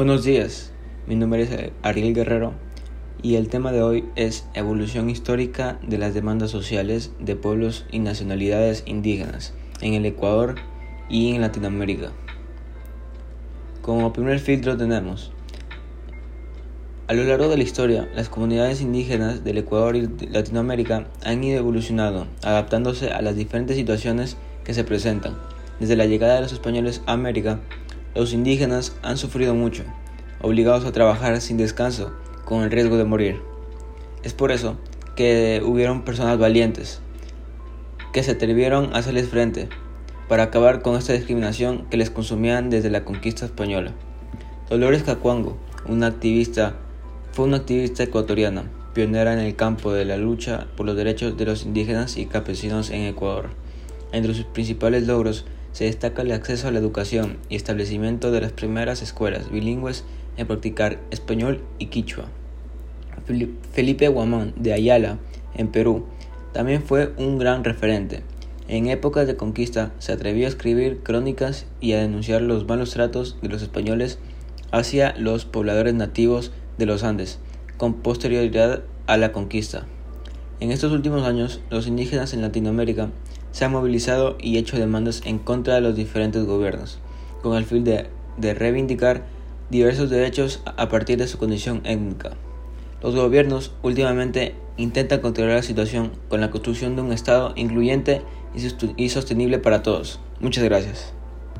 Buenos días, mi nombre es Ariel Guerrero y el tema de hoy es evolución histórica de las demandas sociales de pueblos y nacionalidades indígenas en el Ecuador y en Latinoamérica. Como primer filtro tenemos, a lo largo de la historia, las comunidades indígenas del Ecuador y Latinoamérica han ido evolucionando, adaptándose a las diferentes situaciones que se presentan. Desde la llegada de los españoles a América, los indígenas han sufrido mucho, obligados a trabajar sin descanso con el riesgo de morir. Es por eso que hubieron personas valientes que se atrevieron a hacerles frente para acabar con esta discriminación que les consumían desde la conquista española. Dolores Cacuango, una activista, fue una activista ecuatoriana, pionera en el campo de la lucha por los derechos de los indígenas y campesinos en Ecuador. Entre sus principales logros se destaca el acceso a la educación y establecimiento de las primeras escuelas bilingües en practicar español y quichua. Felipe Guamán de Ayala, en Perú, también fue un gran referente. En épocas de conquista se atrevió a escribir crónicas y a denunciar los malos tratos de los españoles hacia los pobladores nativos de los Andes, con posterioridad a la conquista. En estos últimos años, los indígenas en Latinoamérica se han movilizado y hecho demandas en contra de los diferentes gobiernos, con el fin de, reivindicar diversos derechos a partir de su condición étnica. Los gobiernos últimamente intentan controlar la situación con la construcción de un Estado incluyente y sostenible para todos. Muchas gracias.